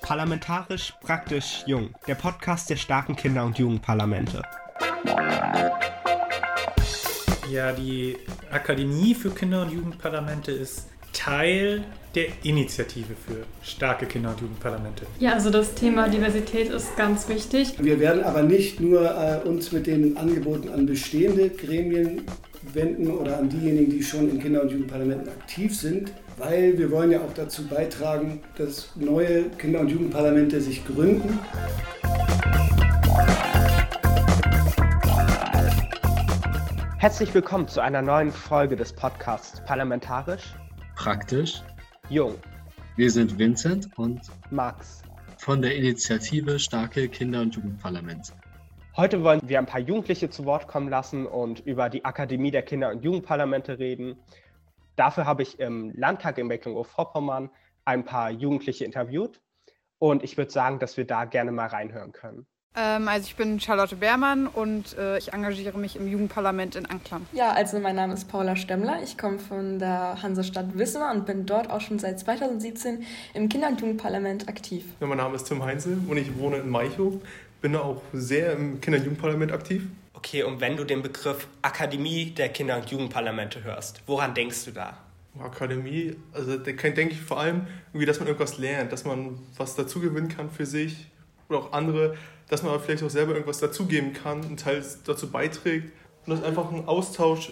Parlamentarisch praktisch jung, der Podcast der starken Kinder- und Jugendparlamente. Ja, die Akademie für Kinder- und Jugendparlamente ist Teil der Initiative für starke Kinder- und Jugendparlamente. Ja, also das Thema Diversität ist ganz wichtig. Wir werden aber nicht nur äh, uns mit den Angeboten an bestehende Gremien wenden oder an diejenigen, die schon in Kinder- und Jugendparlamenten aktiv sind, weil wir wollen ja auch dazu beitragen, dass neue Kinder- und Jugendparlamente sich gründen. Herzlich willkommen zu einer neuen Folge des Podcasts Parlamentarisch Praktisch. Jung. Wir sind Vincent und Max. von der Initiative Starke Kinder- und Jugendparlamente. Heute wollen wir ein paar Jugendliche zu Wort kommen lassen und über die Akademie der Kinder- und Jugendparlamente reden. Dafür habe ich im Landtag in Mecklenburg-Vorpommern ein paar Jugendliche interviewt und ich würde sagen, dass wir da gerne mal reinhören können. Ähm, also ich bin Charlotte Beermann und äh, ich engagiere mich im Jugendparlament in Anklam. Ja, also mein Name ist Paula Stemmler. Ich komme von der Hansestadt Wismar und bin dort auch schon seit 2017 im Kinder- und Jugendparlament aktiv. Ja, mein Name ist Tim Heinzel und ich wohne in Maichow. Bin da auch sehr im Kinder- und Jugendparlament aktiv. Okay, und wenn du den Begriff Akademie der Kinder- und Jugendparlamente hörst, woran denkst du da? Akademie, also da denke ich vor allem, irgendwie, dass man irgendwas lernt, dass man was dazu gewinnen kann für sich oder auch andere, dass man aber vielleicht auch selber irgendwas dazugeben kann, einen Teil dazu beiträgt und dass einfach ein Austausch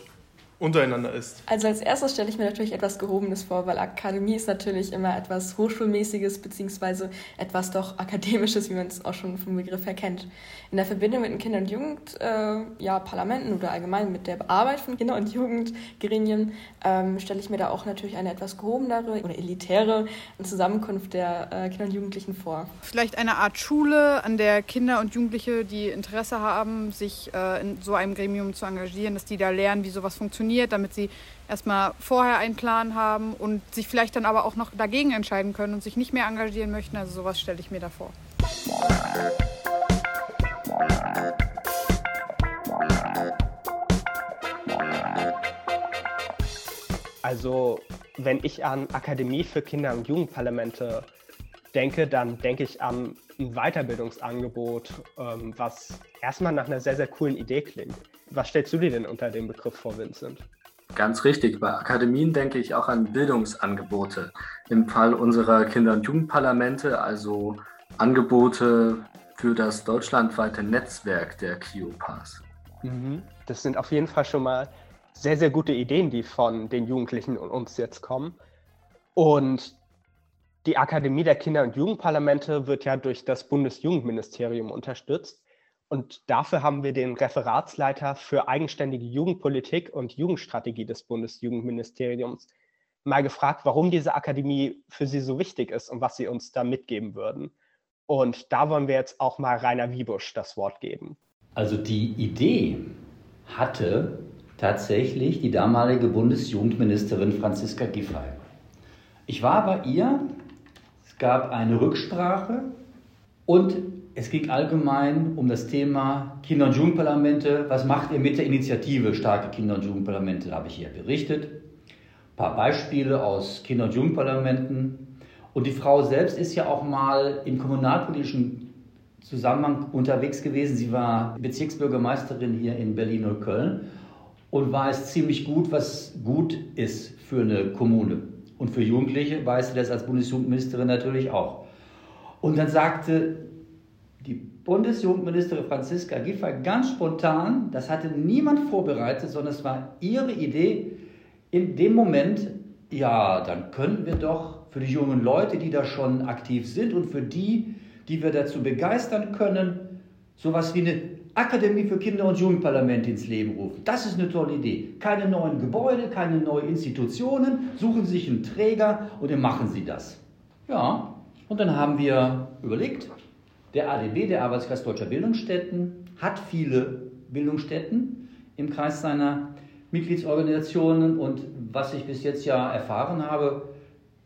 untereinander ist. Also als erstes stelle ich mir natürlich etwas Gehobenes vor, weil Akademie ist natürlich immer etwas Hochschulmäßiges beziehungsweise etwas doch Akademisches, wie man es auch schon vom Begriff her kennt. In der Verbindung mit den Kinder- und Jugend, äh, ja, Parlamenten oder allgemein mit der Arbeit von Kinder- und Jugendgremien ähm, stelle ich mir da auch natürlich eine etwas gehobenere oder elitäre Zusammenkunft der äh, Kinder und Jugendlichen vor. Vielleicht eine Art Schule, an der Kinder und Jugendliche, die Interesse haben, sich äh, in so einem Gremium zu engagieren, dass die da lernen, wie sowas funktioniert, damit sie erstmal vorher einen Plan haben und sich vielleicht dann aber auch noch dagegen entscheiden können und sich nicht mehr engagieren möchten. Also sowas stelle ich mir da vor. Also, wenn ich an Akademie für Kinder- und Jugendparlamente denke, dann denke ich an ein Weiterbildungsangebot, ähm, was erstmal nach einer sehr, sehr coolen Idee klingt. Was stellst du dir denn unter dem Begriff vor, Vincent? Ganz richtig. Bei Akademien denke ich auch an Bildungsangebote. Im Fall unserer Kinder- und Jugendparlamente, also Angebote für das deutschlandweite Netzwerk der KIOPAS. Mhm. Das sind auf jeden Fall schon mal sehr, sehr gute Ideen, die von den Jugendlichen und uns jetzt kommen. Und die Akademie der Kinder- und Jugendparlamente wird ja durch das Bundesjugendministerium unterstützt. Und dafür haben wir den Referatsleiter für eigenständige Jugendpolitik und Jugendstrategie des Bundesjugendministeriums mal gefragt, warum diese Akademie für Sie so wichtig ist und was Sie uns da mitgeben würden. Und da wollen wir jetzt auch mal Rainer Wiebusch das Wort geben. Also die Idee hatte tatsächlich die damalige Bundesjugendministerin Franziska Giffey. Ich war bei ihr, es gab eine Rücksprache und es ging allgemein um das Thema Kinder- und Jugendparlamente. Was macht ihr mit der Initiative Starke Kinder- und Jugendparlamente? Da habe ich hier berichtet. Ein paar Beispiele aus Kinder- und Jugendparlamenten. Und die Frau selbst ist ja auch mal im kommunalpolitischen Zusammenhang unterwegs gewesen. Sie war Bezirksbürgermeisterin hier in Berlin und Köln und weiß ziemlich gut, was gut ist für eine Kommune. Und für Jugendliche weiß sie das als Bundesjugendministerin natürlich auch. Und dann sagte Bundesjugendministerin Franziska Giffey ganz spontan, das hatte niemand vorbereitet, sondern es war ihre Idee, in dem Moment, ja, dann könnten wir doch für die jungen Leute, die da schon aktiv sind und für die, die wir dazu begeistern können, sowas wie eine Akademie für Kinder- und Jugendparlamente ins Leben rufen. Das ist eine tolle Idee. Keine neuen Gebäude, keine neuen Institutionen, suchen Sie sich einen Träger und dann machen Sie das. Ja, und dann haben wir überlegt, der ADB, der Arbeitskreis Deutscher Bildungsstätten, hat viele Bildungsstätten im Kreis seiner Mitgliedsorganisationen und was ich bis jetzt ja erfahren habe,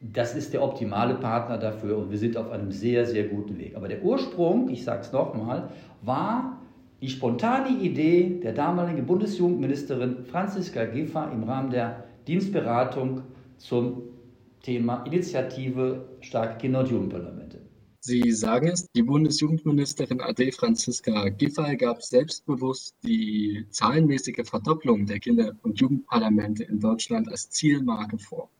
das ist der optimale Partner dafür und wir sind auf einem sehr, sehr guten Weg. Aber der Ursprung, ich sage es nochmal, war die spontane Idee der damaligen Bundesjugendministerin Franziska Giffey im Rahmen der Dienstberatung zum Thema Initiative Starke Kinder- und Jugendparlamente. Sie sagen es, die Bundesjugendministerin AD Franziska Giffey gab selbstbewusst die zahlenmäßige Verdopplung der Kinder- und Jugendparlamente in Deutschland als Zielmarke vor.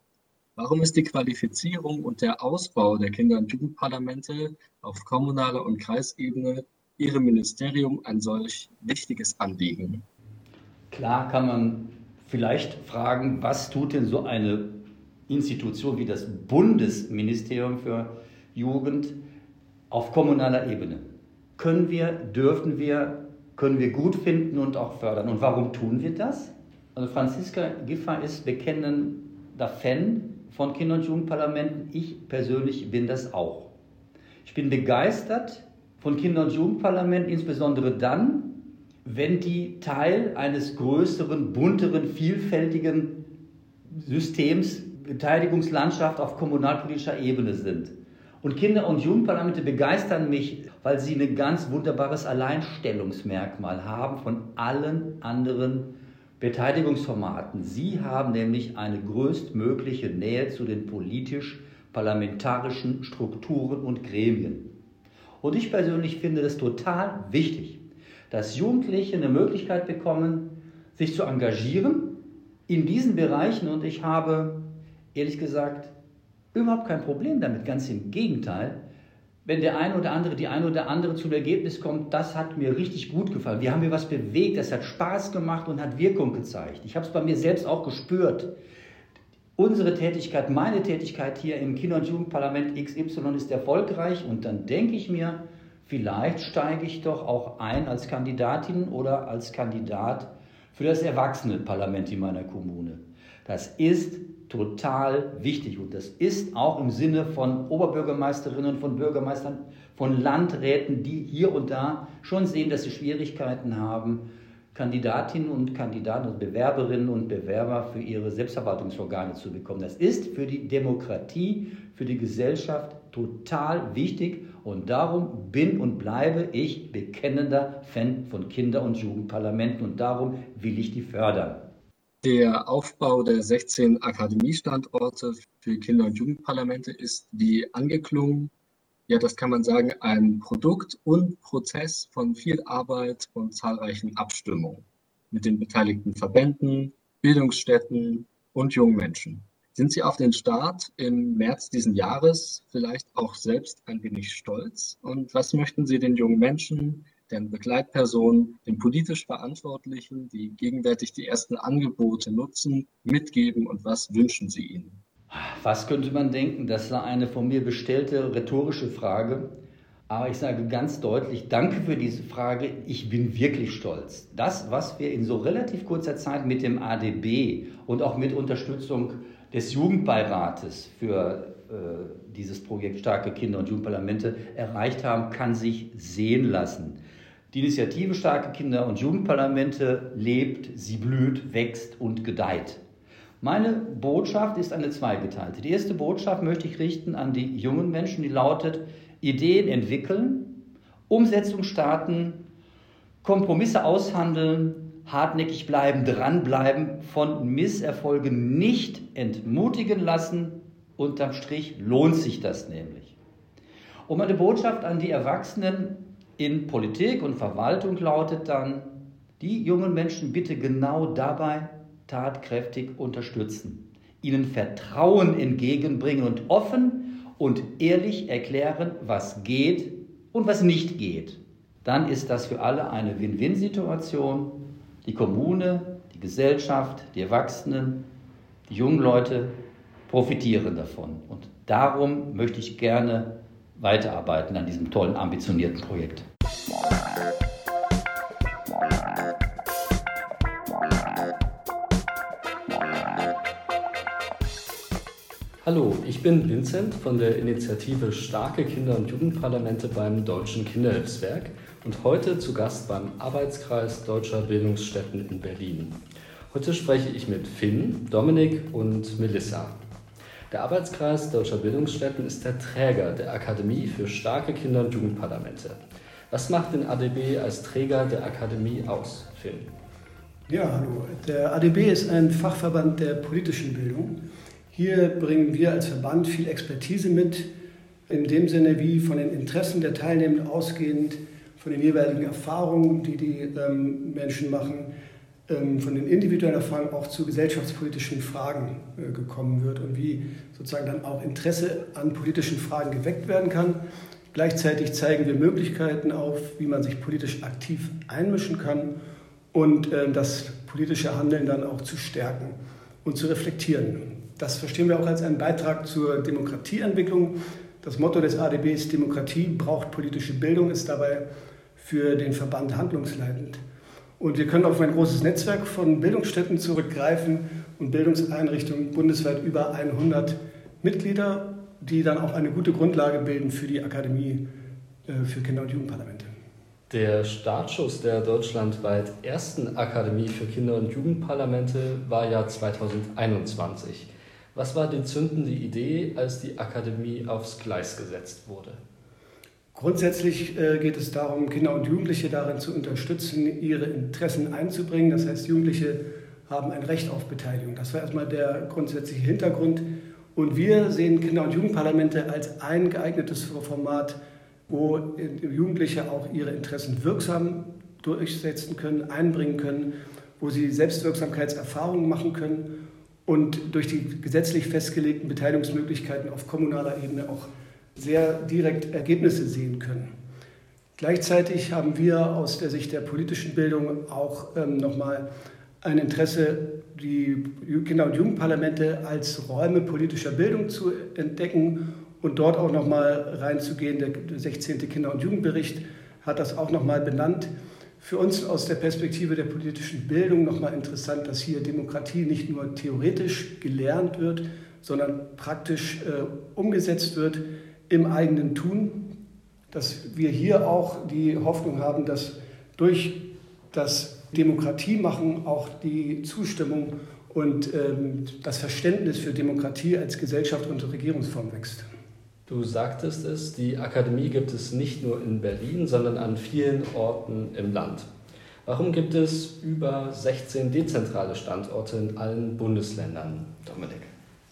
Warum ist die Qualifizierung und der Ausbau der Kinder- und Jugendparlamente auf kommunaler und Kreisebene Ihrem Ministerium ein solch wichtiges Anliegen? Klar kann man vielleicht fragen, was tut denn so eine Institution wie das Bundesministerium für Jugend auf kommunaler Ebene. Können wir, dürfen wir, können wir gut finden und auch fördern. Und warum tun wir das? Also Franziska Giffey ist bekennender Fan von Kinder- und Jugendparlamenten. Ich persönlich bin das auch. Ich bin begeistert von Kinder- und Jugendparlamenten, insbesondere dann, wenn die Teil eines größeren, bunteren, vielfältigen Systems Beteiligungslandschaft auf kommunalpolitischer Ebene sind. Und Kinder- und Jugendparlamente begeistern mich, weil sie ein ganz wunderbares Alleinstellungsmerkmal haben von allen anderen Beteiligungsformaten. Sie haben nämlich eine größtmögliche Nähe zu den politisch-parlamentarischen Strukturen und Gremien. Und ich persönlich finde es total wichtig, dass Jugendliche eine Möglichkeit bekommen, sich zu engagieren in diesen Bereichen. Und ich habe ehrlich gesagt Überhaupt kein Problem damit, ganz im Gegenteil. Wenn der eine oder andere, die eine oder andere zum Ergebnis kommt, das hat mir richtig gut gefallen. Wir haben hier was bewegt, das hat Spaß gemacht und hat Wirkung gezeigt. Ich habe es bei mir selbst auch gespürt. Unsere Tätigkeit, meine Tätigkeit hier im Kinder- und Jugendparlament XY ist erfolgreich und dann denke ich mir, vielleicht steige ich doch auch ein als Kandidatin oder als Kandidat für das Erwachsenenparlament in meiner Kommune. Das ist total wichtig. Und das ist auch im Sinne von Oberbürgermeisterinnen, von Bürgermeistern, von Landräten, die hier und da schon sehen, dass sie Schwierigkeiten haben, Kandidatinnen und Kandidaten und Bewerberinnen und Bewerber für ihre Selbstverwaltungsorgane zu bekommen. Das ist für die Demokratie, für die Gesellschaft total wichtig und darum bin und bleibe ich bekennender Fan von Kinder- und Jugendparlamenten und darum will ich die fördern. Der Aufbau der 16 Akademiestandorte für Kinder- und Jugendparlamente ist, wie angeklungen, ja, das kann man sagen, ein Produkt und Prozess von viel Arbeit und zahlreichen Abstimmungen mit den beteiligten Verbänden, Bildungsstätten und jungen Menschen. Sind Sie auf den Start im März diesen Jahres vielleicht auch selbst ein wenig stolz? Und was möchten Sie den jungen Menschen, deren Begleitpersonen, den politisch Verantwortlichen, die gegenwärtig die ersten Angebote nutzen, mitgeben und was wünschen Sie ihnen? Was könnte man denken? Das war eine von mir bestellte rhetorische Frage. Aber ich sage ganz deutlich, danke für diese Frage. Ich bin wirklich stolz. Das, was wir in so relativ kurzer Zeit mit dem ADB und auch mit Unterstützung des Jugendbeirates für äh, dieses Projekt Starke Kinder- und Jugendparlamente erreicht haben, kann sich sehen lassen. Die Initiative Starke Kinder- und Jugendparlamente lebt, sie blüht, wächst und gedeiht. Meine Botschaft ist eine zweigeteilte. Die erste Botschaft möchte ich richten an die jungen Menschen, die lautet, Ideen entwickeln, Umsetzung starten, Kompromisse aushandeln, hartnäckig bleiben, dranbleiben, von Misserfolgen nicht entmutigen lassen. Unterm Strich lohnt sich das nämlich. Und meine Botschaft an die Erwachsenen, in Politik und Verwaltung lautet dann, die jungen Menschen bitte genau dabei tatkräftig unterstützen, ihnen Vertrauen entgegenbringen und offen und ehrlich erklären, was geht und was nicht geht. Dann ist das für alle eine Win-Win-Situation. Die Kommune, die Gesellschaft, die Erwachsenen, die jungen Leute profitieren davon. Und darum möchte ich gerne weiterarbeiten an diesem tollen, ambitionierten Projekt. Hallo, ich bin Vincent von der Initiative Starke Kinder- und Jugendparlamente beim Deutschen Kinderhilfswerk und heute zu Gast beim Arbeitskreis Deutscher Bildungsstätten in Berlin. Heute spreche ich mit Finn, Dominik und Melissa. Der Arbeitskreis Deutscher Bildungsstätten ist der Träger der Akademie für starke Kinder- und Jugendparlamente. Was macht den ADB als Träger der Akademie aus, Finn? Ja, hallo. Der ADB ist ein Fachverband der politischen Bildung. Hier bringen wir als Verband viel Expertise mit, in dem Sinne wie von den Interessen der Teilnehmenden ausgehend, von den jeweiligen Erfahrungen, die die ähm, Menschen machen, von den individuellen Erfahrungen auch zu gesellschaftspolitischen Fragen äh, gekommen wird und wie sozusagen dann auch Interesse an politischen Fragen geweckt werden kann. Gleichzeitig zeigen wir Möglichkeiten auf, wie man sich politisch aktiv einmischen kann und äh, das politische Handeln dann auch zu stärken und zu reflektieren. Das verstehen wir auch als einen Beitrag zur Demokratieentwicklung. Das Motto des ADB ist Demokratie braucht politische Bildung, ist dabei für den Verband handlungsleitend. Und wir können auf ein großes Netzwerk von Bildungsstätten zurückgreifen und Bildungseinrichtungen bundesweit über 100 Mitglieder, die dann auch eine gute Grundlage bilden für die Akademie äh, für Kinder- und Jugendparlamente. Der Startschuss der deutschlandweit ersten Akademie für Kinder- und Jugendparlamente war ja 2021. Was war die zündende Idee, als die Akademie aufs Gleis gesetzt wurde? Grundsätzlich äh, geht es darum, Kinder und Jugendliche darin zu unterstützen, ihre Interessen einzubringen. Das heißt, Jugendliche haben ein Recht auf Beteiligung. Das war erstmal der grundsätzliche Hintergrund. Und wir sehen Kinder- und Jugendparlamente als ein geeignetes Format, wo Jugendliche auch ihre Interessen wirksam durchsetzen können, einbringen können, wo sie Selbstwirksamkeitserfahrungen machen können und durch die gesetzlich festgelegten Beteiligungsmöglichkeiten auf kommunaler Ebene auch sehr direkt Ergebnisse sehen können. Gleichzeitig haben wir aus der Sicht der politischen Bildung auch ähm, nochmal ein Interesse, die Kinder- und Jugendparlamente als Räume politischer Bildung zu entdecken und dort auch nochmal reinzugehen. Der 16. Kinder- und Jugendbericht hat das auch nochmal benannt. Für uns aus der Perspektive der politischen Bildung nochmal interessant, dass hier Demokratie nicht nur theoretisch gelernt wird, sondern praktisch äh, umgesetzt wird im eigenen Tun, dass wir hier auch die Hoffnung haben, dass durch das Demokratiemachen auch die Zustimmung und ähm, das Verständnis für Demokratie als Gesellschaft und Regierungsform wächst. Du sagtest es, die Akademie gibt es nicht nur in Berlin, sondern an vielen Orten im Land. Warum gibt es über 16 dezentrale Standorte in allen Bundesländern, Dominik?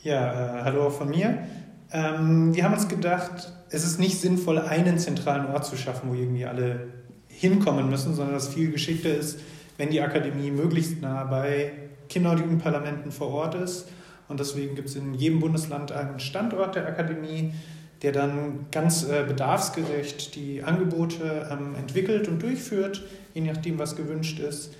Ja, äh, hallo auch von mir. Ähm, wir haben uns gedacht, es ist nicht sinnvoll, einen zentralen Ort zu schaffen, wo irgendwie alle hinkommen müssen, sondern dass viel geschickter ist, wenn die Akademie möglichst nah bei Kinder- und Jugendparlamenten vor Ort ist. Und deswegen gibt es in jedem Bundesland einen Standort der Akademie, der dann ganz äh, bedarfsgerecht die Angebote ähm, entwickelt und durchführt, je nachdem, was gewünscht ist.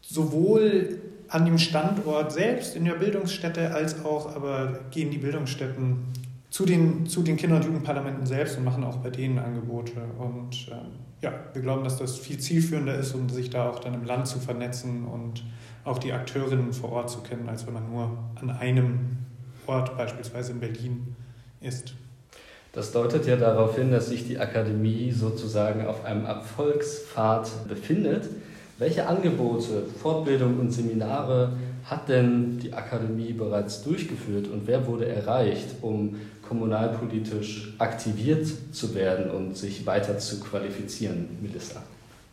Sowohl an dem Standort selbst in der Bildungsstätte als auch aber gehen die Bildungsstätten zu den, zu den Kinder- und Jugendparlamenten selbst und machen auch bei denen Angebote. Und ähm, ja, wir glauben, dass das viel zielführender ist, um sich da auch dann im Land zu vernetzen und auch die Akteurinnen vor Ort zu kennen, als wenn man nur an einem Ort, beispielsweise in Berlin, ist. Das deutet ja darauf hin, dass sich die Akademie sozusagen auf einem Erfolgspfad befindet. Welche Angebote, Fortbildung und Seminare hat denn die Akademie bereits durchgeführt und wer wurde erreicht, um kommunalpolitisch aktiviert zu werden und sich weiter zu qualifizieren, Melissa?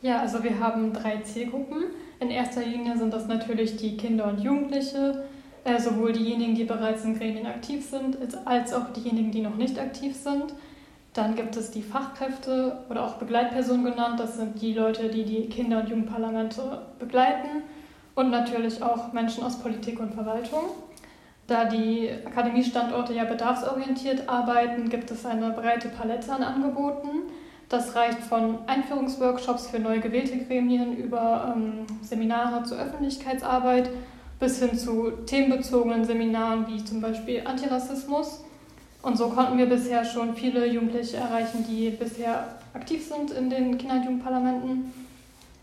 Ja, also wir haben drei Zielgruppen. In erster Linie sind das natürlich die Kinder und Jugendliche, äh, sowohl diejenigen, die bereits in Gremien aktiv sind, als auch diejenigen, die noch nicht aktiv sind. Dann gibt es die Fachkräfte oder auch Begleitpersonen genannt. Das sind die Leute, die die Kinder- und Jugendparlamente begleiten. Und natürlich auch Menschen aus Politik und Verwaltung. Da die Akademiestandorte ja bedarfsorientiert arbeiten, gibt es eine breite Palette an Angeboten. Das reicht von Einführungsworkshops für neu gewählte Gremien über ähm, Seminare zur Öffentlichkeitsarbeit bis hin zu themenbezogenen Seminaren wie zum Beispiel Antirassismus. Und so konnten wir bisher schon viele Jugendliche erreichen, die bisher aktiv sind in den Kinder- und Jugendparlamenten.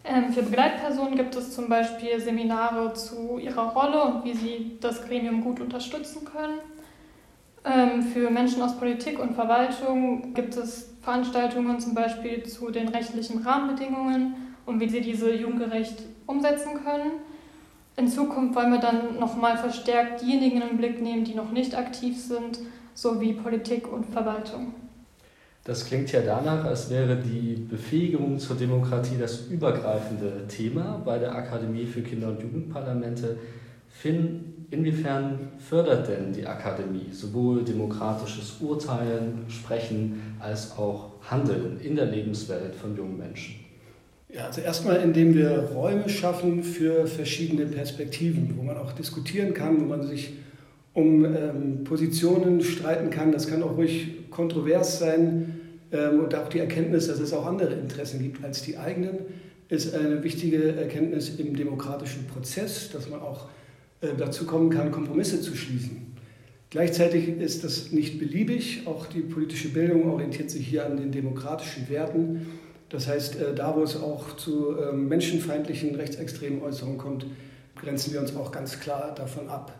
Ähm, für Begleitpersonen gibt es zum Beispiel Seminare zu ihrer Rolle und wie sie das Gremium gut unterstützen können. Ähm, für Menschen aus Politik und Verwaltung gibt es Veranstaltungen zum Beispiel zu den rechtlichen Rahmenbedingungen und wie sie diese jugendgerecht umsetzen können. In Zukunft wollen wir dann nochmal verstärkt diejenigen in den Blick nehmen, die noch nicht aktiv sind, sowie Politik und Verwaltung. Das klingt ja danach, als wäre die Befähigung zur Demokratie das übergreifende Thema bei der Akademie für Kinder- und Jugendparlamente. Finn, inwiefern fördert denn die Akademie sowohl demokratisches Urteilen, Sprechen als auch Handeln in der Lebenswelt von jungen Menschen? Ja, also erstmal, indem wir Räume schaffen für verschiedene Perspektiven, wo man auch diskutieren kann, wo man sich um ähm, Positionen streiten kann. Das kann auch ruhig kontrovers sein ähm, und auch die Erkenntnis, dass es auch andere Interessen gibt als die eigenen, ist eine wichtige Erkenntnis im demokratischen Prozess, dass man auch äh, dazu kommen kann, Kompromisse zu schließen. Gleichzeitig ist das nicht beliebig. Auch die politische Bildung orientiert sich hier an den demokratischen Werten. Das heißt, äh, da wo es auch zu ähm, menschenfeindlichen, rechtsextremen Äußerungen kommt, grenzen wir uns auch ganz klar davon ab.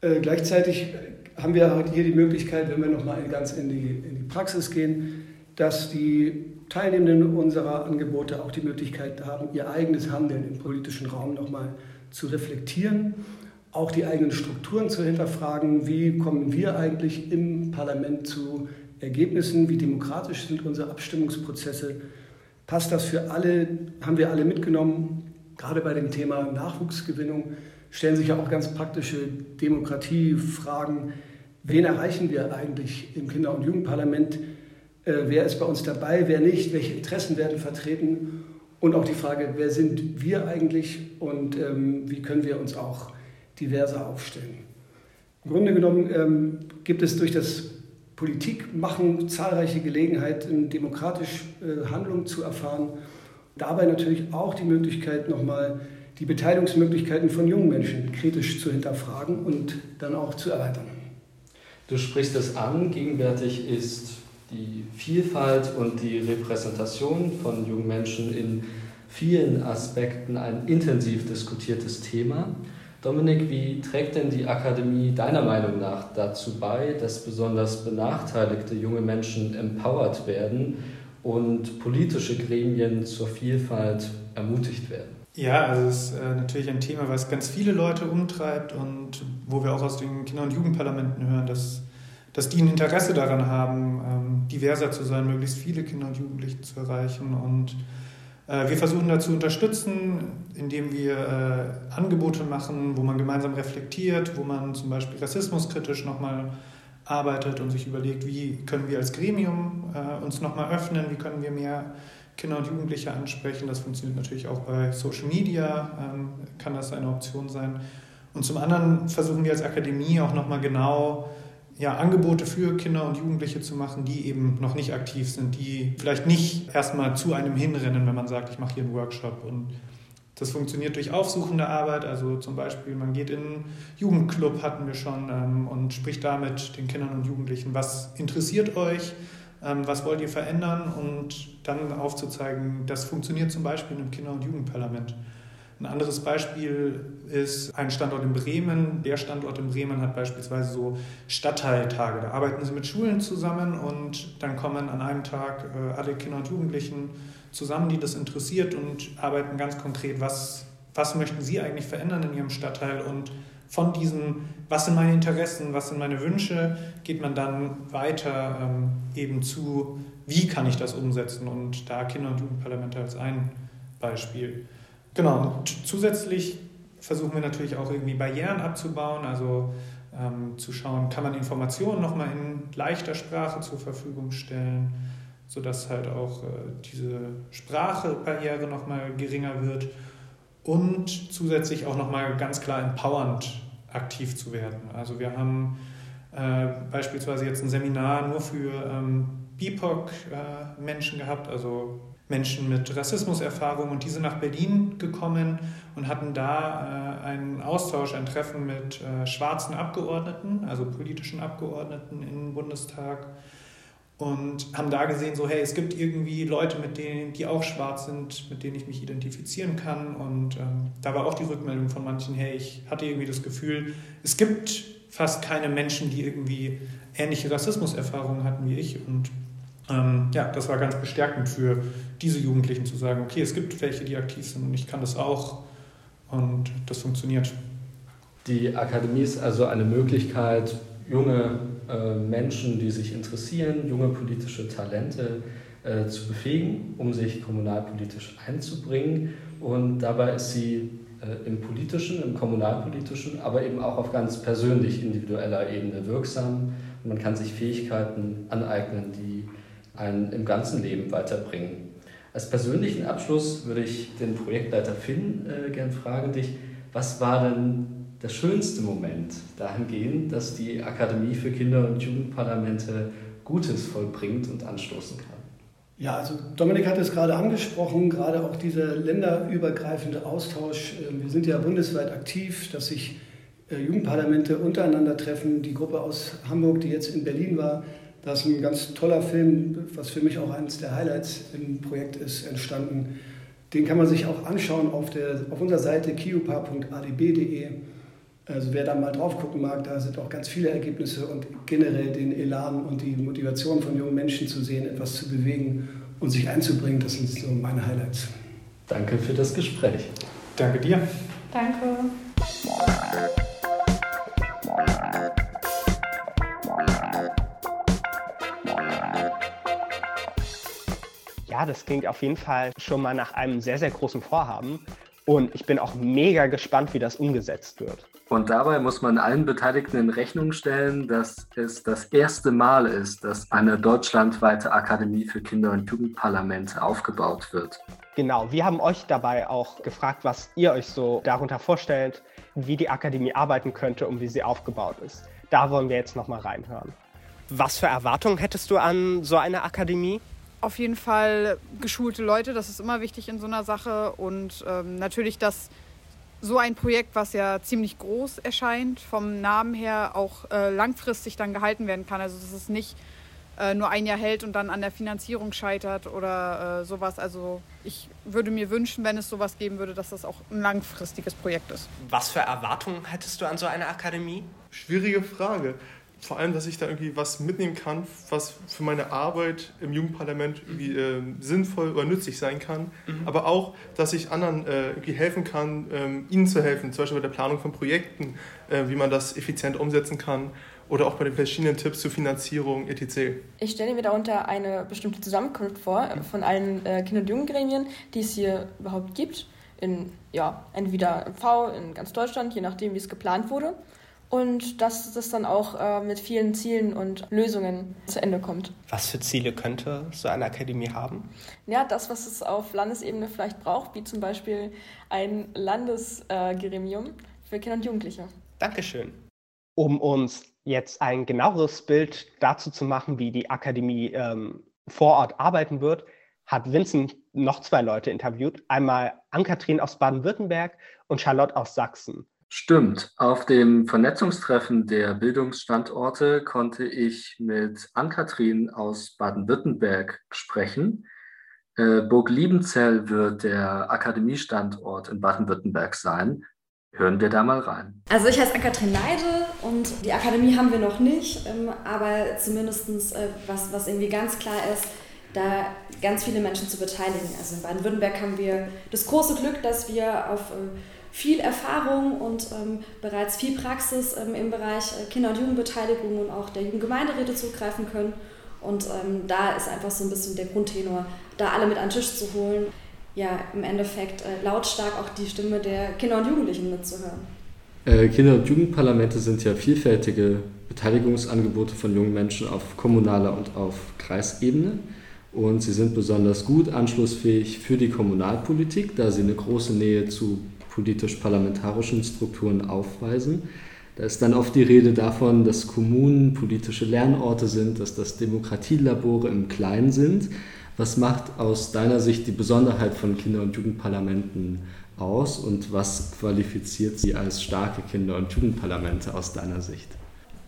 Äh, gleichzeitig haben wir hier die Möglichkeit, wenn wir nochmal ganz in die, in die Praxis gehen, dass die Teilnehmenden unserer Angebote auch die Möglichkeit haben, ihr eigenes Handeln im politischen Raum nochmal zu reflektieren, auch die eigenen Strukturen zu hinterfragen. Wie kommen wir eigentlich im Parlament zu Ergebnissen? Wie demokratisch sind unsere Abstimmungsprozesse? Passt das für alle? Haben wir alle mitgenommen? Gerade bei dem Thema Nachwuchsgewinnung stellen sich ja auch ganz praktische Demokratiefragen. Wen erreichen wir eigentlich im Kinder- und Jugendparlament? Äh, wer ist bei uns dabei, wer nicht? Welche Interessen werden vertreten? Und auch die Frage, wer sind wir eigentlich und ähm, wie können wir uns auch diverser aufstellen? Im Grunde genommen ähm, gibt es durch das Politik machen, zahlreiche Gelegenheiten, demokratisch äh, Handlungen zu erfahren. Dabei natürlich auch die Möglichkeit, nochmal die Beteiligungsmöglichkeiten von jungen Menschen kritisch zu hinterfragen und dann auch zu erweitern. Du sprichst es an, gegenwärtig ist die Vielfalt und die Repräsentation von jungen Menschen in vielen Aspekten ein intensiv diskutiertes Thema. Dominik, wie trägt denn die Akademie deiner Meinung nach dazu bei, dass besonders benachteiligte junge Menschen empowered werden und politische Gremien zur Vielfalt ermutigt werden? Ja, also es ist äh, natürlich ein Thema, was ganz viele Leute umtreibt und wo wir auch aus den Kinder- und Jugendparlamenten hören, dass, dass die ein Interesse daran haben, ähm, diverser zu sein, möglichst viele Kinder und Jugendliche zu erreichen. Und äh, wir versuchen da zu unterstützen, indem wir äh, Angebote machen, wo man gemeinsam reflektiert, wo man zum Beispiel rassismuskritisch nochmal arbeitet und sich überlegt, wie können wir als Gremium uns nochmal öffnen, wie können wir mehr Kinder und Jugendliche ansprechen. Das funktioniert natürlich auch bei Social Media, ähm, kann das eine Option sein. Und zum anderen versuchen wir als Akademie auch nochmal genau ja, Angebote für Kinder und Jugendliche zu machen, die eben noch nicht aktiv sind, die vielleicht nicht erstmal zu einem hinrennen, wenn man sagt, ich mache hier einen Workshop. Und das funktioniert durch aufsuchende Arbeit, also zum Beispiel, man geht in einen Jugendclub, hatten wir schon, ähm, und spricht da mit den Kindern und Jugendlichen, was interessiert euch, was wollt ihr verändern und dann aufzuzeigen, das funktioniert zum Beispiel im Kinder- und Jugendparlament. Ein anderes Beispiel ist ein Standort in Bremen. Der Standort in Bremen hat beispielsweise so Stadtteiltage. Da arbeiten sie mit Schulen zusammen und dann kommen an einem Tag äh, alle Kinder und Jugendlichen zusammen, die das interessiert und arbeiten ganz konkret, was, was möchten sie eigentlich verändern in ihrem Stadtteil und von diesem, was sind meine Interessen, was sind meine Wünsche, geht man dann weiter ähm, eben zu, wie kann ich das umsetzen und da Kinder- und Jugendparlamente als ein Beispiel. Genau, und zusätzlich versuchen wir natürlich auch irgendwie Barrieren abzubauen, also ähm, zu schauen, kann man Informationen nochmal in leichter Sprache zur Verfügung stellen, sodass halt auch äh, diese Sprachebarriere nochmal geringer wird und zusätzlich auch nochmal ganz klar empowernd aktiv zu werden. Also wir haben äh, beispielsweise jetzt ein Seminar nur für ähm, BIPOC-Menschen äh, gehabt, also Menschen mit Rassismuserfahrung und diese nach Berlin gekommen und hatten da äh, einen Austausch, ein Treffen mit äh, schwarzen Abgeordneten, also politischen Abgeordneten im Bundestag und haben da gesehen, so hey, es gibt irgendwie Leute, mit denen, die auch schwarz sind, mit denen ich mich identifizieren kann. Und ähm, da war auch die Rückmeldung von manchen, hey, ich hatte irgendwie das Gefühl, es gibt fast keine Menschen, die irgendwie ähnliche Rassismuserfahrungen hatten wie ich. Und ähm, ja, das war ganz bestärkend für diese Jugendlichen zu sagen, okay, es gibt welche, die aktiv sind und ich kann das auch. Und das funktioniert. Die Akademie ist also eine Möglichkeit, junge Menschen, die sich interessieren, junge politische Talente äh, zu befähigen, um sich kommunalpolitisch einzubringen. Und dabei ist sie äh, im politischen, im kommunalpolitischen, aber eben auch auf ganz persönlich individueller Ebene wirksam. Und man kann sich Fähigkeiten aneignen, die einen im ganzen Leben weiterbringen. Als persönlichen Abschluss würde ich den Projektleiter Finn äh, gern fragen dich, was war denn der schönste Moment dahingehend, dass die Akademie für Kinder- und Jugendparlamente Gutes vollbringt und anstoßen kann? Ja, also Dominik hat es gerade angesprochen, gerade auch dieser länderübergreifende Austausch. Ähm, wir sind ja bundesweit aktiv, dass sich äh, Jugendparlamente untereinander treffen. Die Gruppe aus Hamburg, die jetzt in Berlin war, da ist ein ganz toller Film, was für mich auch eines der Highlights im Projekt ist, entstanden. Den kann man sich auch anschauen auf, der, auf unserer Seite kiupa.adb.de. Also wer da mal drauf gucken mag, da sind auch ganz viele Ergebnisse und generell den Elan und die Motivation von jungen Menschen zu sehen, etwas zu bewegen und sich einzubringen, das sind so meine Highlights. Danke für das Gespräch. Danke dir. Danke. Ja, das klingt auf jeden Fall schon mal nach einem sehr, sehr großen Vorhaben. Und ich bin auch mega gespannt, wie das umgesetzt wird. Und dabei muss man allen Beteiligten in Rechnung stellen, dass es das erste Mal ist, dass eine deutschlandweite Akademie für Kinder- und Jugendparlamente aufgebaut wird. Genau, wir haben euch dabei auch gefragt, was ihr euch so darunter vorstellt, wie die Akademie arbeiten könnte und wie sie aufgebaut ist. Da wollen wir jetzt nochmal reinhören. Was für Erwartungen hättest du an so eine Akademie? auf jeden Fall geschulte Leute, das ist immer wichtig in so einer Sache. Und ähm, natürlich, dass so ein Projekt, was ja ziemlich groß erscheint, vom Namen her auch äh, langfristig dann gehalten werden kann. Also dass es nicht äh, nur ein Jahr hält und dann an der Finanzierung scheitert oder äh, sowas. Also ich würde mir wünschen, wenn es sowas geben würde, dass das auch ein langfristiges Projekt ist. Was für Erwartungen hättest du an so eine Akademie? Schwierige Frage vor allem, dass ich da irgendwie was mitnehmen kann, was für meine Arbeit im Jugendparlament irgendwie äh, sinnvoll oder nützlich sein kann. Mhm. Aber auch, dass ich anderen äh, irgendwie helfen kann, ähm, ihnen zu helfen, zum Beispiel bei der Planung von Projekten, äh, wie man das effizient umsetzen kann oder auch bei den verschiedenen Tipps zur Finanzierung etc. Ich stelle mir darunter eine bestimmte Zusammenkunft vor äh, von allen äh, Kinder- und Jugendgremien, die es hier überhaupt gibt. In, ja, entweder im V, in ganz Deutschland, je nachdem, wie es geplant wurde und dass das dann auch äh, mit vielen Zielen und Lösungen zu Ende kommt. Was für Ziele könnte so eine Akademie haben? Ja, das, was es auf Landesebene vielleicht braucht, wie zum Beispiel ein Landesgremium äh, für Kinder und Jugendliche. Dankeschön. Um uns jetzt ein genaueres Bild dazu zu machen, wie die Akademie ähm, vor Ort arbeiten wird, hat Vincent noch zwei Leute interviewt. Einmal Ann-Kathrin aus Baden-Württemberg und Charlotte aus Sachsen. Stimmt. Auf dem Vernetzungstreffen der Bildungsstandorte konnte ich mit Ann-Kathrin aus Baden-Württemberg sprechen. Äh, Burg Liebenzell wird der Akademiestandort in Baden-Württemberg sein. Hören wir da mal rein. Also ich heiße Ann-Kathrin Leide und die Akademie haben wir noch nicht, ähm, aber zumindest äh, was, was irgendwie ganz klar ist, da ganz viele Menschen zu beteiligen. Also in Baden-Württemberg haben wir das große Glück, dass wir auf äh, viel Erfahrung und ähm, bereits viel Praxis ähm, im Bereich äh, Kinder- und Jugendbeteiligung und auch der Jugendgemeinderäte zugreifen können. Und ähm, da ist einfach so ein bisschen der Grundtenor, da alle mit an den Tisch zu holen, ja, im Endeffekt äh, lautstark auch die Stimme der Kinder und Jugendlichen mitzuhören. Äh, Kinder- und Jugendparlamente sind ja vielfältige Beteiligungsangebote von jungen Menschen auf kommunaler und auf Kreisebene. Und sie sind besonders gut anschlussfähig für die Kommunalpolitik, da sie eine große Nähe zu politisch-parlamentarischen Strukturen aufweisen. Da ist dann oft die Rede davon, dass Kommunen politische Lernorte sind, dass das Demokratielabore im Kleinen sind. Was macht aus deiner Sicht die Besonderheit von Kinder- und Jugendparlamenten aus und was qualifiziert sie als starke Kinder- und Jugendparlamente aus deiner Sicht?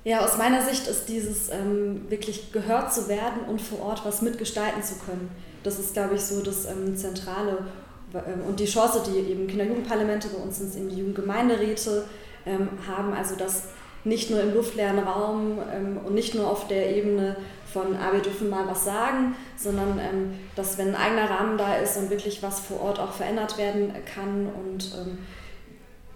Ja, aus meiner Sicht ist dieses ähm, wirklich gehört zu werden und vor Ort was mitgestalten zu können. Das ist, glaube ich, so das ähm, Zentrale und die Chance, die eben Kinder-Jugendparlamente bei uns sind, eben die Jugendgemeinderäte ähm, haben, also das nicht nur im luftleeren Raum ähm, und nicht nur auf der Ebene von, ah, wir dürfen mal was sagen, sondern ähm, dass, wenn ein eigener Rahmen da ist und wirklich was vor Ort auch verändert werden kann und ähm,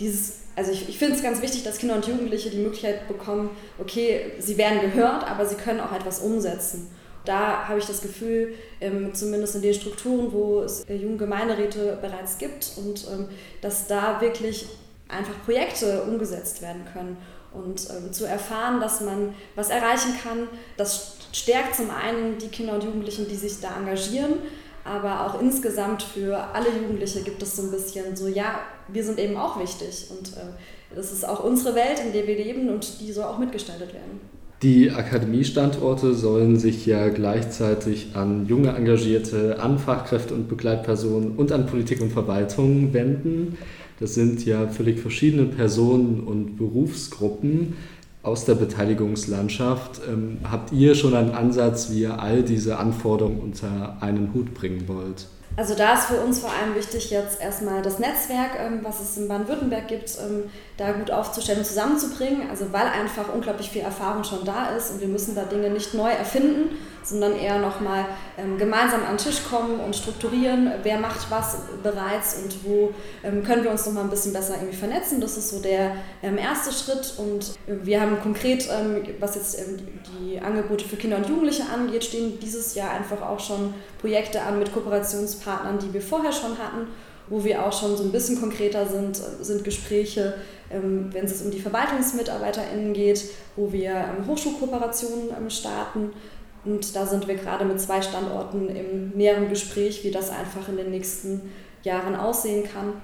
dieses, also ich, ich finde es ganz wichtig, dass Kinder und Jugendliche die Möglichkeit bekommen, okay, sie werden gehört, aber sie können auch etwas umsetzen. Da habe ich das Gefühl, ähm, zumindest in den Strukturen, wo es äh, Jugendgemeinderäte bereits gibt und ähm, dass da wirklich einfach Projekte umgesetzt werden können. Und ähm, zu erfahren, dass man was erreichen kann, das stärkt zum einen die Kinder und Jugendlichen, die sich da engagieren, aber auch insgesamt für alle Jugendliche gibt es so ein bisschen so, ja, wir sind eben auch wichtig und äh, das ist auch unsere Welt, in der wir leben und die soll auch mitgestaltet werden. Die Akademiestandorte sollen sich ja gleichzeitig an junge Engagierte, an Fachkräfte und Begleitpersonen und an Politik und Verwaltung wenden. Das sind ja völlig verschiedene Personen und Berufsgruppen aus der Beteiligungslandschaft. Ähm, habt ihr schon einen Ansatz, wie ihr all diese Anforderungen unter einen Hut bringen wollt? Also da ist für uns vor allem wichtig, jetzt erstmal das Netzwerk, ähm, was es in Baden-Württemberg gibt, ähm, da gut aufzustellen und zusammenzubringen. Also weil einfach unglaublich viel Erfahrung schon da ist und wir müssen da Dinge nicht neu erfinden, sondern eher nochmal ähm, gemeinsam an den Tisch kommen und strukturieren, wer macht was bereits und wo ähm, können wir uns nochmal ein bisschen besser irgendwie vernetzen. Das ist so der ähm, erste Schritt und wir haben konkret, ähm, was jetzt ähm, die Angebote für Kinder und Jugendliche angeht, stehen dieses Jahr einfach auch schon Projekte an mit Kooperationspartnern, die wir vorher schon hatten wo wir auch schon so ein bisschen konkreter sind, sind Gespräche, ähm, wenn es um die VerwaltungsmitarbeiterInnen geht, wo wir Hochschulkooperationen starten, und da sind wir gerade mit zwei Standorten im näheren Gespräch, wie das einfach in den nächsten Jahren aussehen kann.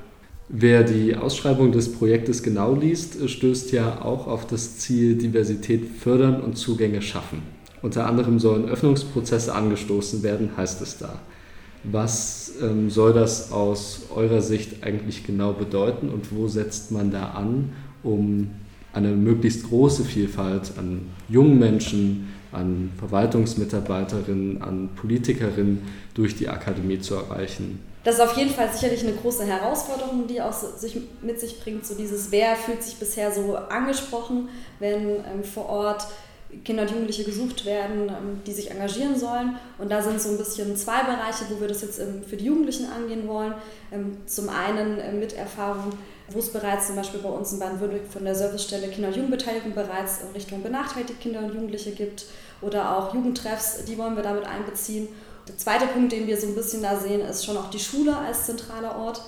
Wer die Ausschreibung des Projektes genau liest, stößt ja auch auf das Ziel Diversität fördern und Zugänge schaffen. Unter anderem sollen Öffnungsprozesse angestoßen werden, heißt es da. Was ähm, soll das aus eurer Sicht eigentlich genau bedeuten und wo setzt man da an, um eine möglichst große Vielfalt an jungen Menschen, an Verwaltungsmitarbeiterinnen, an Politikerinnen durch die Akademie zu erreichen. Das ist auf jeden Fall sicherlich eine große Herausforderung, die auch sich mit sich bringt. So dieses Wer fühlt sich bisher so angesprochen, wenn ähm, vor Ort Kinder und Jugendliche gesucht werden, ähm, die sich engagieren sollen. Und da sind so ein bisschen zwei Bereiche, wo wir das jetzt ähm, für die Jugendlichen angehen wollen. Ähm, zum einen äh, mit Erfahrung wo es bereits zum Beispiel bei uns in Baden-Württemberg von der Servicestelle Kinder- und Jugendbeteiligung bereits in Richtung benachteiligte Kinder und Jugendliche gibt oder auch Jugendtreffs, die wollen wir damit einbeziehen. Der zweite Punkt, den wir so ein bisschen da sehen, ist schon auch die Schule als zentraler Ort.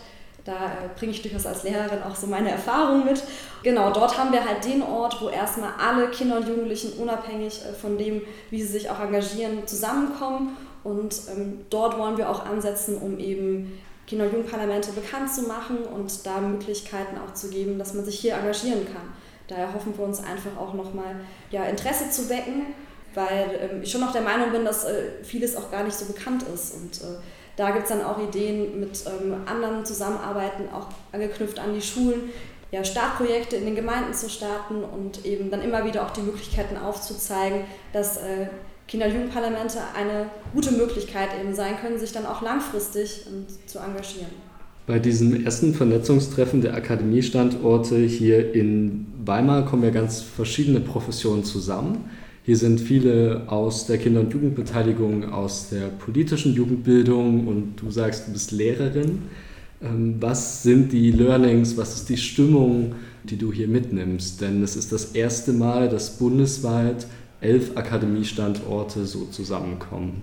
Da äh, bringe ich durchaus als Lehrerin auch so meine Erfahrungen mit. Genau, dort haben wir halt den Ort, wo erstmal alle Kinder und Jugendlichen unabhängig äh, von dem, wie sie sich auch engagieren, zusammenkommen. Und ähm, dort wollen wir auch ansetzen, um eben Kinder- und Jugendparlamente bekannt zu machen und da Möglichkeiten auch zu geben, dass man sich hier engagieren kann. Daher hoffen wir uns einfach auch nochmal ja, Interesse zu wecken, weil ähm, ich schon noch der Meinung bin, dass äh, vieles auch gar nicht so bekannt ist. Und äh, da gibt es dann auch Ideen mit ähm, anderen Zusammenarbeiten, auch angeknüpft an die Schulen, ja, Startprojekte in den Gemeinden zu starten und eben dann immer wieder auch die Möglichkeiten aufzuzeigen, dass äh, Kinder- und Jugendparlamente eine gute Möglichkeit eben sein können, sich dann auch langfristig ähm, zu engagieren. Bei diesem ersten Vernetzungstreffen der Akademiestandorte hier in Weimar kommen ja ganz verschiedene Professionen zusammen. Hier sind viele aus der Kinder- und Jugendbeteiligung, aus der politischen Jugendbildung und du sagst, du bist Lehrerin. Ähm, was sind die Learnings, was ist die Stimmung, die du hier mitnimmst? Denn es ist das erste Mal, dass bundesweit elf Akademiestandorte so zusammenkommen.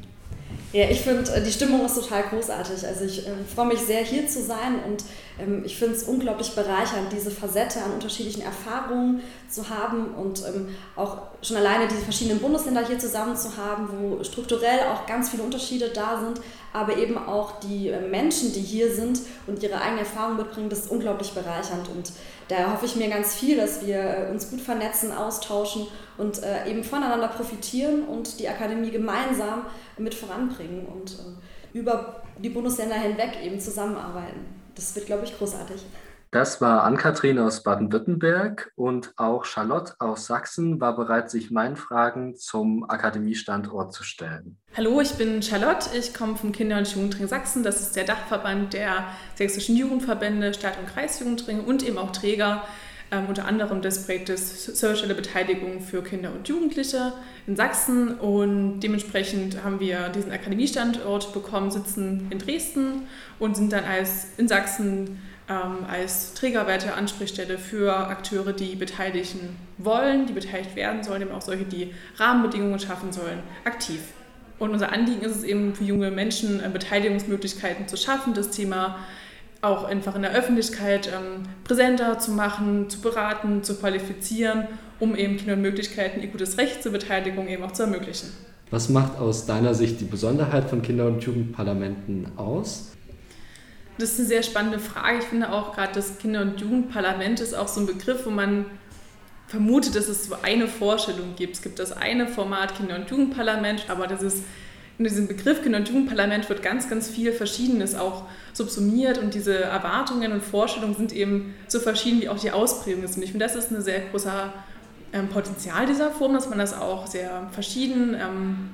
Ja, ich finde, äh, die Stimmung ist total großartig. Also ich äh, freue mich sehr, hier zu sein und ähm, ich finde es unglaublich bereichernd, diese Facette an unterschiedlichen Erfahrungen zu haben und ähm, auch schon alleine diese verschiedenen Bundesländer hier zusammen zu haben, wo strukturell auch ganz viele Unterschiede da sind, aber eben auch die äh, Menschen, die hier sind und ihre eigene Erfahrung mitbringen, das ist unglaublich bereichernd und da hoffe ich mir ganz viel, dass wir äh, uns gut vernetzen, austauschen und äh, eben voneinander profitieren und die Akademie gemeinsam mit voranbringen und über die Bundesländer hinweg eben zusammenarbeiten. Das wird, glaube ich, großartig. Das war Ann-Kathrin aus Baden-Württemberg und auch Charlotte aus Sachsen war bereit, sich meinen Fragen zum Akademiestandort zu stellen. Hallo, ich bin Charlotte. Ich komme vom Kinder- und Jugendring Sachsen. Das ist der Dachverband der sächsischen Jugendverbände, Stadt- und Kreisjugendringe und eben auch Träger ähm, unter anderem des Projektes Servicestelle Beteiligung für Kinder und Jugendliche in Sachsen. Und dementsprechend haben wir diesen Akademiestandort bekommen, sitzen in Dresden und sind dann als in Sachsen ähm, als Trägerwerte Ansprechstelle für Akteure, die beteiligen wollen, die beteiligt werden sollen, eben auch solche, die Rahmenbedingungen schaffen sollen, aktiv. Und unser Anliegen ist es eben für junge Menschen äh, Beteiligungsmöglichkeiten zu schaffen, das Thema auch einfach in der Öffentlichkeit ähm, präsenter zu machen, zu beraten, zu qualifizieren, um eben Kindern Möglichkeiten, ihr gutes Recht zur Beteiligung eben auch zu ermöglichen. Was macht aus deiner Sicht die Besonderheit von Kinder- und Jugendparlamenten aus? Das ist eine sehr spannende Frage. Ich finde auch gerade das Kinder- und Jugendparlament ist auch so ein Begriff, wo man vermutet, dass es so eine Vorstellung gibt. Es gibt das eine Format Kinder- und Jugendparlament, aber das ist in diesem Begriff Kinder- und Jugendparlament wird ganz, ganz viel Verschiedenes auch subsumiert und diese Erwartungen und Vorstellungen sind eben so verschieden, wie auch die Ausprägungen sind. Ich finde, das ist ein sehr großer ähm, Potenzial dieser Form, dass man das auch sehr verschieden ähm,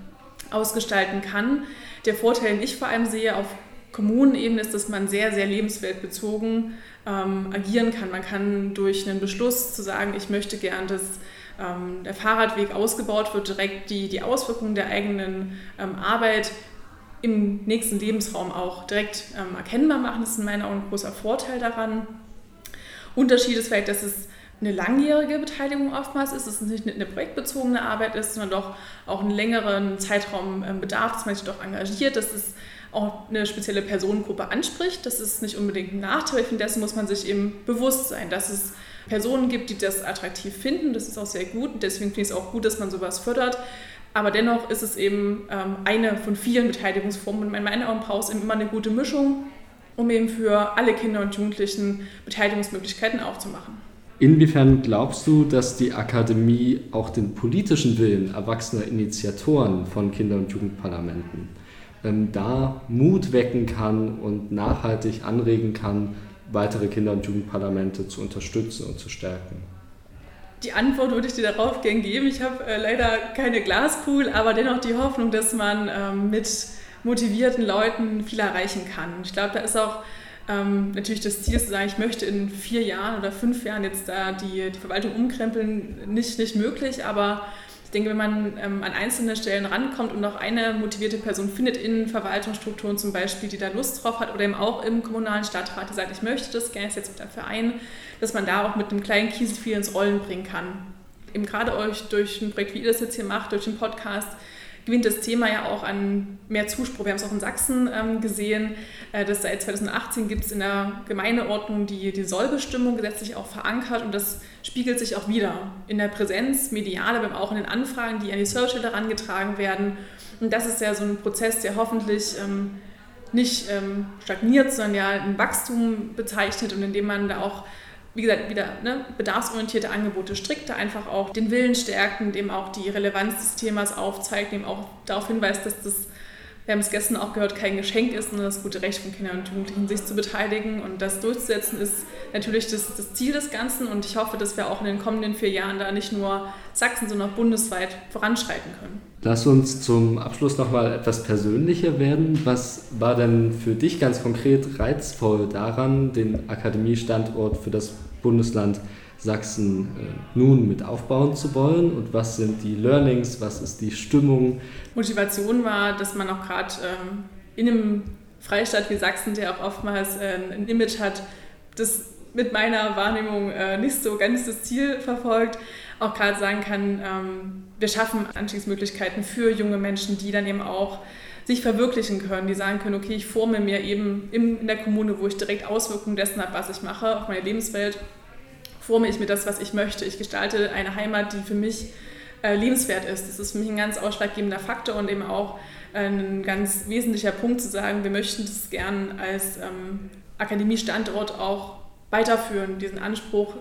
ausgestalten kann. Der Vorteil, den ich vor allem sehe auf Kommunenebene, ist, dass man sehr, sehr lebensweltbezogen ähm, agieren kann. Man kann durch einen Beschluss zu sagen, ich möchte gern, dass ähm, der Fahrradweg ausgebaut wird, direkt die, die Auswirkungen der eigenen ähm, Arbeit im nächsten Lebensraum auch direkt ähm, erkennbar machen. Das ist in meiner Augen ein großer Vorteil daran. Unterschied ist vielleicht, dass es eine langjährige Beteiligung oftmals ist, dass es nicht eine projektbezogene Arbeit ist, sondern doch auch einen längeren Zeitraum ähm, bedarf, dass man sich doch engagiert, dass es auch eine spezielle Personengruppe anspricht. Das ist nicht unbedingt ein Nachteil, dessen muss man sich eben bewusst sein, dass es Personen gibt, die das attraktiv finden. Das ist auch sehr gut deswegen finde ich es auch gut, dass man sowas fördert. Aber dennoch ist es eben ähm, eine von vielen Beteiligungsformen und in meinen Augen braucht es eben immer eine gute Mischung, um eben für alle Kinder und Jugendlichen Beteiligungsmöglichkeiten aufzumachen. Inwiefern glaubst du, dass die Akademie auch den politischen Willen erwachsener Initiatoren von Kinder- und Jugendparlamenten ähm, da Mut wecken kann und nachhaltig anregen kann, weitere Kinder- und Jugendparlamente zu unterstützen und zu stärken? Die Antwort würde ich dir darauf gern geben. Ich habe äh, leider keine Glaskugel, aber dennoch die Hoffnung, dass man ähm, mit motivierten Leuten viel erreichen kann. Ich glaube, da ist auch ähm, natürlich das Ziel zu sagen, ich möchte in vier Jahren oder fünf Jahren jetzt da die, die Verwaltung umkrempeln, nicht, nicht möglich, aber denke, wenn man ähm, an einzelne Stellen rankommt und auch eine motivierte Person findet in Verwaltungsstrukturen zum Beispiel, die da Lust drauf hat oder eben auch im kommunalen Stadtrat, die sagt, ich möchte das gerne jetzt mit dafür ein, dass man da auch mit einem kleinen Kiesel viel ins Rollen bringen kann. Eben gerade euch durch ein Projekt, wie ihr das jetzt hier macht, durch den Podcast, gewinnt das Thema ja auch an mehr Zuspruch. Wir haben es auch in Sachsen ähm, gesehen, äh, dass seit 2018 gibt es in der Gemeindeordnung die, die Sollbestimmung gesetzlich auch verankert und das spiegelt sich auch wieder in der Präsenz medial, aber auch in den Anfragen, die an die Servicestelle herangetragen werden. Und das ist ja so ein Prozess, der hoffentlich ähm, nicht ähm, stagniert, sondern ja ein Wachstum bezeichnet und in dem man da auch wie gesagt, wieder ne, bedarfsorientierte Angebote strikter einfach auch den Willen stärken, dem auch die Relevanz des Themas aufzeigt, dem auch darauf hinweist, dass das, wir haben es gestern auch gehört, kein Geschenk ist, sondern das gute Recht von Kindern und Jugendlichen, sich zu beteiligen. Und das durchzusetzen ist natürlich das, das Ziel des Ganzen. Und ich hoffe, dass wir auch in den kommenden vier Jahren da nicht nur Sachsen, sondern auch bundesweit voranschreiten können. Lass uns zum Abschluss nochmal etwas persönlicher werden. Was war denn für dich ganz konkret reizvoll daran, den Akademiestandort für das Bundesland Sachsen äh, nun mit aufbauen zu wollen? Und was sind die Learnings? Was ist die Stimmung? Motivation war, dass man auch gerade ähm, in einem Freistaat wie Sachsen, der auch oftmals äh, ein Image hat, das mit meiner Wahrnehmung äh, nicht so ganz das Ziel verfolgt, auch gerade sagen kann, ähm, wir schaffen Anstiegsmöglichkeiten für junge Menschen, die dann eben auch sich verwirklichen können, die sagen können, okay, ich forme mir eben in der Kommune, wo ich direkt Auswirkungen dessen habe, was ich mache, auf meine Lebenswelt, forme ich mir das, was ich möchte. Ich gestalte eine Heimat, die für mich äh, lebenswert ist. Das ist für mich ein ganz ausschlaggebender Faktor und eben auch ein ganz wesentlicher Punkt zu sagen, wir möchten das gern als ähm, Akademiestandort auch weiterführen, diesen Anspruch,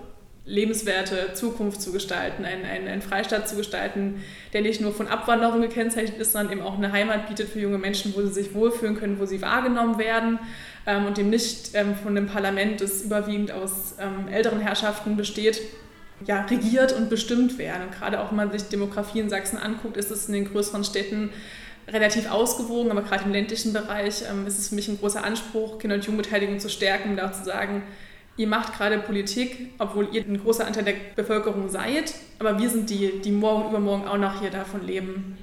lebenswerte Zukunft zu gestalten, einen, einen, einen Freistaat zu gestalten, der nicht nur von Abwanderung gekennzeichnet ist, sondern eben auch eine Heimat bietet für junge Menschen, wo sie sich wohlfühlen können, wo sie wahrgenommen werden ähm, und eben nicht ähm, von einem Parlament, das überwiegend aus ähm, älteren Herrschaften besteht, ja, regiert und bestimmt werden. Und gerade auch wenn man sich Demografie in Sachsen anguckt, ist es in den größeren Städten relativ ausgewogen, aber gerade im ländlichen Bereich ähm, ist es für mich ein großer Anspruch, Kinder- und Jugendbeteiligung zu stärken, um da zu sagen, ihr macht gerade Politik, obwohl ihr ein großer Anteil der Bevölkerung seid, aber wir sind die, die morgen übermorgen auch noch hier davon leben.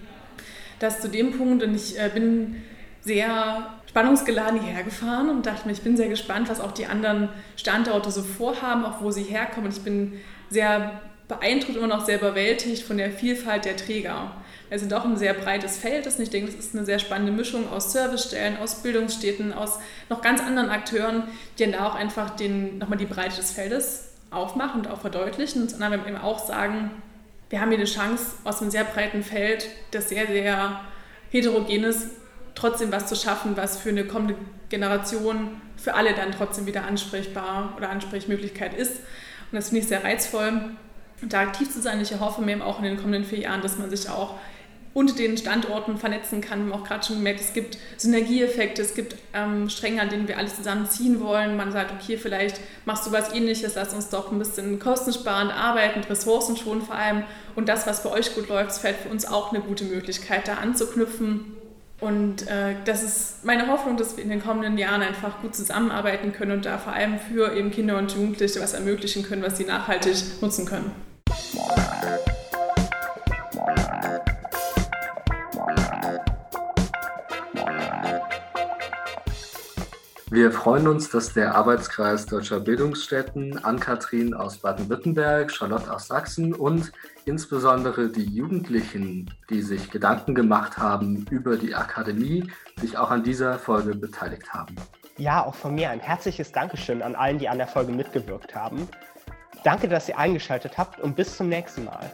Das zu dem Punkt und ich äh, bin sehr spannungsgeladen hierher gefahren und dachte mir, ich bin sehr gespannt, was auch die anderen Standorte so vorhaben, auch wo sie herkommen. Ich bin sehr beeindruckt, immer noch sehr überwältigt von der Vielfalt der Träger. Es sind auch ein sehr breites Feld ist. Ich denke, das ist eine sehr spannende Mischung aus Servicestellen, aus Bildungsstädten, aus noch ganz anderen Akteuren, die dann da auch einfach den, nochmal die Breite des Feldes aufmachen und auch verdeutlichen. Und dann eben auch sagen, wir haben hier eine Chance, aus einem sehr breiten Feld, das sehr, sehr heterogen ist, trotzdem was zu schaffen, was für eine kommende Generation für alle dann trotzdem wieder ansprechbar oder Ansprechmöglichkeit ist. Und das finde ich sehr reizvoll, da aktiv zu sein. Ich erhoffe mir eben auch in den kommenden vier Jahren, dass man sich auch unter den Standorten vernetzen kann. Wir haben auch gerade schon gemerkt, es gibt Synergieeffekte, es gibt ähm, Stränge, an denen wir alle zusammenziehen wollen. Man sagt, okay, vielleicht machst du was ähnliches, lass uns doch ein bisschen kostensparend arbeiten, Ressourcen schon vor allem. Und das, was bei euch gut läuft, fällt für uns auch eine gute Möglichkeit, da anzuknüpfen. Und äh, das ist meine Hoffnung, dass wir in den kommenden Jahren einfach gut zusammenarbeiten können und da vor allem für eben Kinder und Jugendliche was ermöglichen können, was sie nachhaltig nutzen können. Wir freuen uns, dass der Arbeitskreis Deutscher Bildungsstätten, Ann-Kathrin aus Baden-Württemberg, Charlotte aus Sachsen und insbesondere die Jugendlichen, die sich Gedanken gemacht haben über die Akademie, sich auch an dieser Folge beteiligt haben. Ja, auch von mir ein herzliches Dankeschön an allen, die an der Folge mitgewirkt haben. Danke, dass ihr eingeschaltet habt und bis zum nächsten Mal.